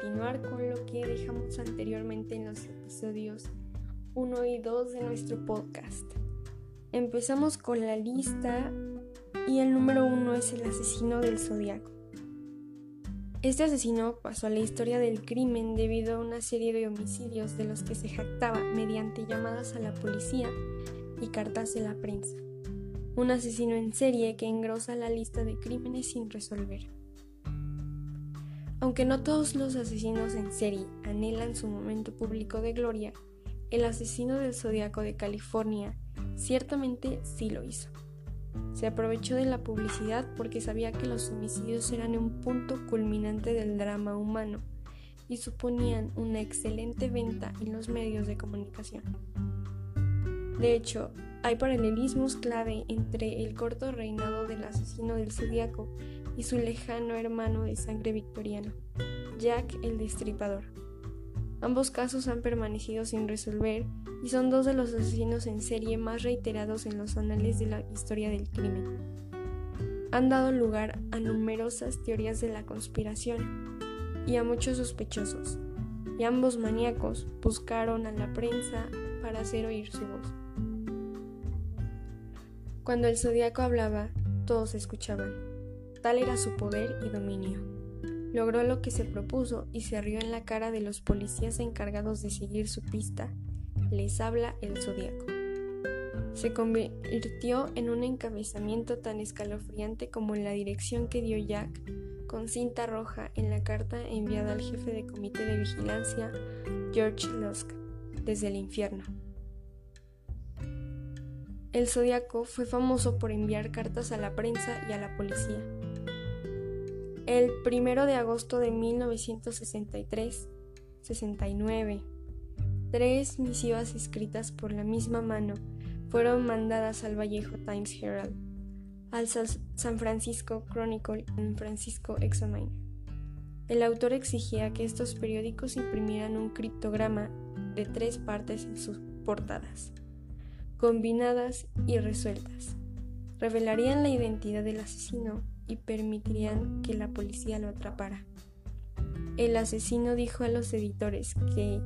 continuar con lo que dejamos anteriormente en los episodios 1 y 2 de nuestro podcast. Empezamos con la lista y el número 1 es el asesino del zodiaco. Este asesino pasó a la historia del crimen debido a una serie de homicidios de los que se jactaba mediante llamadas a la policía y cartas de la prensa. Un asesino en serie que engrosa la lista de crímenes sin resolver. Aunque no todos los asesinos en serie anhelan su momento público de gloria, el asesino del zodiaco de California ciertamente sí lo hizo. Se aprovechó de la publicidad porque sabía que los homicidios eran un punto culminante del drama humano y suponían una excelente venta en los medios de comunicación. De hecho, hay paralelismos clave entre el corto reinado del asesino del zodiaco y su lejano hermano de sangre victoriano, Jack el Destripador. Ambos casos han permanecido sin resolver y son dos de los asesinos en serie más reiterados en los anales de la historia del crimen. Han dado lugar a numerosas teorías de la conspiración y a muchos sospechosos, y ambos maníacos buscaron a la prensa para hacer oír su voz. Cuando el zodiaco hablaba, todos escuchaban. Tal era su poder y dominio. Logró lo que se propuso y se rió en la cara de los policías encargados de seguir su pista les habla el zodiaco. Se convirtió en un encabezamiento tan escalofriante como en la dirección que dio Jack con cinta roja en la carta enviada al jefe de comité de vigilancia, George Lusk, desde el infierno. El zodiaco fue famoso por enviar cartas a la prensa y a la policía. El 1 de agosto de 1963, 69, Tres misivas escritas por la misma mano fueron mandadas al Vallejo Times Herald, al San Francisco Chronicle y San Francisco Examiner. El autor exigía que estos periódicos imprimieran un criptograma de tres partes en sus portadas, combinadas y resueltas. Revelarían la identidad del asesino y permitirían que la policía lo atrapara. El asesino dijo a los editores que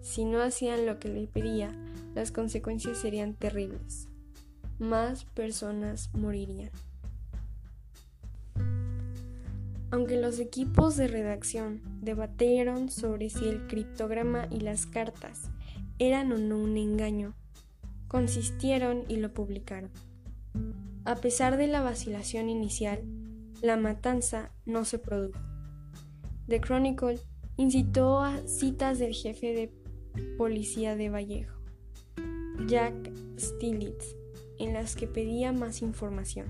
si no hacían lo que le pedía, las consecuencias serían terribles. Más personas morirían. Aunque los equipos de redacción debatieron sobre si el criptograma y las cartas eran o no un engaño, consistieron y lo publicaron. A pesar de la vacilación inicial, la matanza no se produjo. The Chronicle incitó a citas del jefe de policía de Vallejo, Jack Stilitz, en las que pedía más información.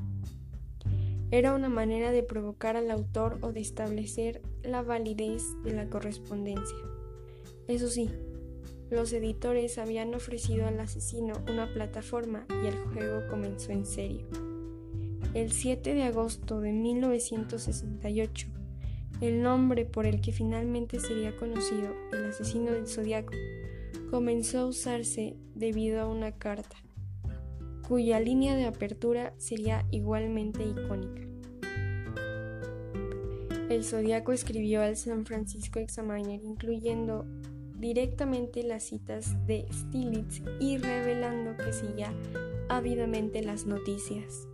Era una manera de provocar al autor o de establecer la validez de la correspondencia. Eso sí, los editores habían ofrecido al asesino una plataforma y el juego comenzó en serio. El 7 de agosto de 1968, el nombre por el que finalmente sería conocido el asesino del zodiaco comenzó a usarse debido a una carta, cuya línea de apertura sería igualmente icónica. El zodiaco escribió al San Francisco Examiner incluyendo directamente las citas de Stilitz y revelando que seguía ávidamente las noticias.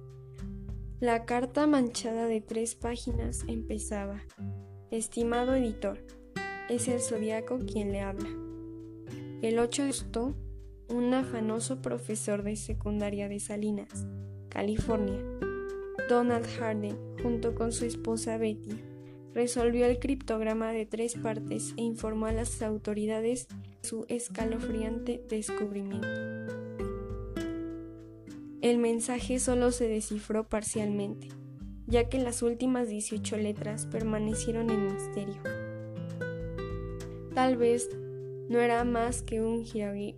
La carta manchada de tres páginas empezaba. Estimado editor, es el zodiaco quien le habla. El 8 de agosto, un afanoso profesor de secundaria de Salinas, California, Donald Harden, junto con su esposa Betty, resolvió el criptograma de tres partes e informó a las autoridades su escalofriante descubrimiento. El mensaje solo se descifró parcialmente, ya que las últimas 18 letras permanecieron en misterio. Tal vez no era más que un giveaway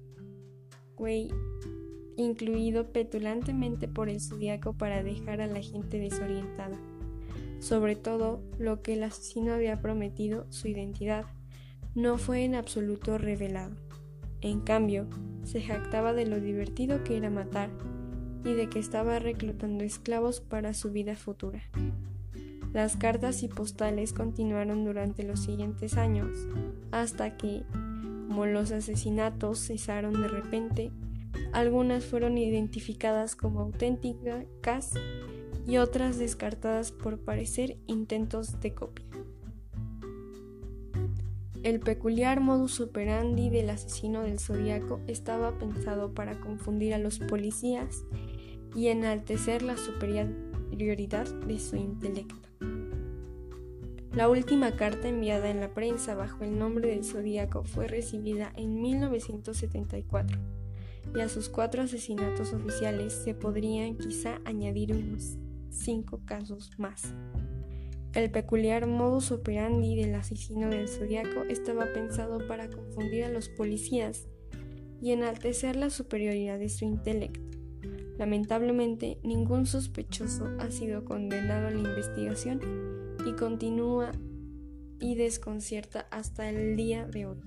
incluido petulantemente por el zodiaco para dejar a la gente desorientada. Sobre todo, lo que el asesino había prometido, su identidad, no fue en absoluto revelado. En cambio, se jactaba de lo divertido que era matar y de que estaba reclutando esclavos para su vida futura. Las cartas y postales continuaron durante los siguientes años, hasta que, como los asesinatos cesaron de repente, algunas fueron identificadas como auténticas y otras descartadas por parecer intentos de copia. El peculiar modus operandi del asesino del zodiaco estaba pensado para confundir a los policías y enaltecer la superioridad de su intelecto. La última carta enviada en la prensa bajo el nombre del zodiaco fue recibida en 1974 y a sus cuatro asesinatos oficiales se podrían quizá añadir unos cinco casos más. El peculiar modus operandi del asesino del zodiaco estaba pensado para confundir a los policías y enaltecer la superioridad de su intelecto. Lamentablemente, ningún sospechoso ha sido condenado a la investigación y continúa y desconcierta hasta el día de hoy.